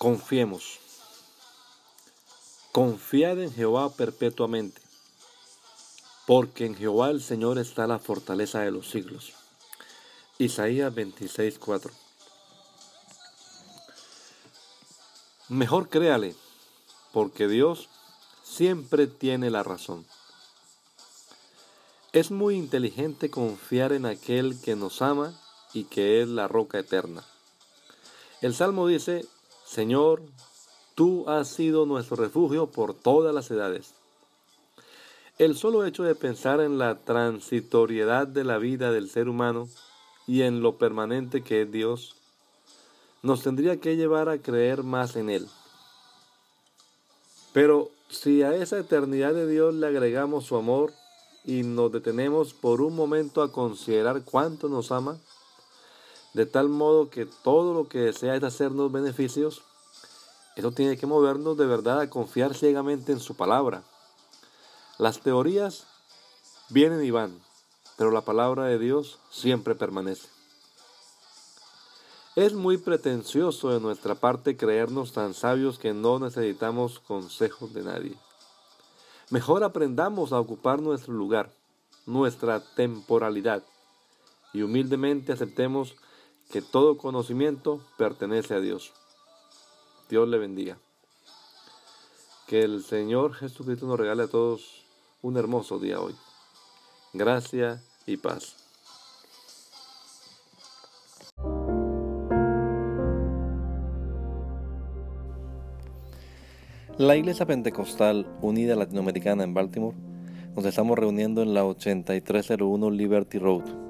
Confiemos. Confiad en Jehová perpetuamente, porque en Jehová el Señor está la fortaleza de los siglos. Isaías 26:4. Mejor créale, porque Dios siempre tiene la razón. Es muy inteligente confiar en aquel que nos ama y que es la roca eterna. El Salmo dice, Señor, tú has sido nuestro refugio por todas las edades. El solo hecho de pensar en la transitoriedad de la vida del ser humano y en lo permanente que es Dios, nos tendría que llevar a creer más en Él. Pero si a esa eternidad de Dios le agregamos su amor y nos detenemos por un momento a considerar cuánto nos ama, de tal modo que todo lo que desea es hacernos beneficios, eso tiene que movernos de verdad a confiar ciegamente en su palabra. Las teorías vienen y van, pero la palabra de Dios siempre permanece. Es muy pretencioso de nuestra parte creernos tan sabios que no necesitamos consejos de nadie. Mejor aprendamos a ocupar nuestro lugar, nuestra temporalidad, y humildemente aceptemos que todo conocimiento pertenece a Dios. Dios le bendiga. Que el Señor Jesucristo nos regale a todos un hermoso día hoy. Gracia y paz. La Iglesia Pentecostal Unida Latinoamericana en Baltimore nos estamos reuniendo en la 8301 Liberty Road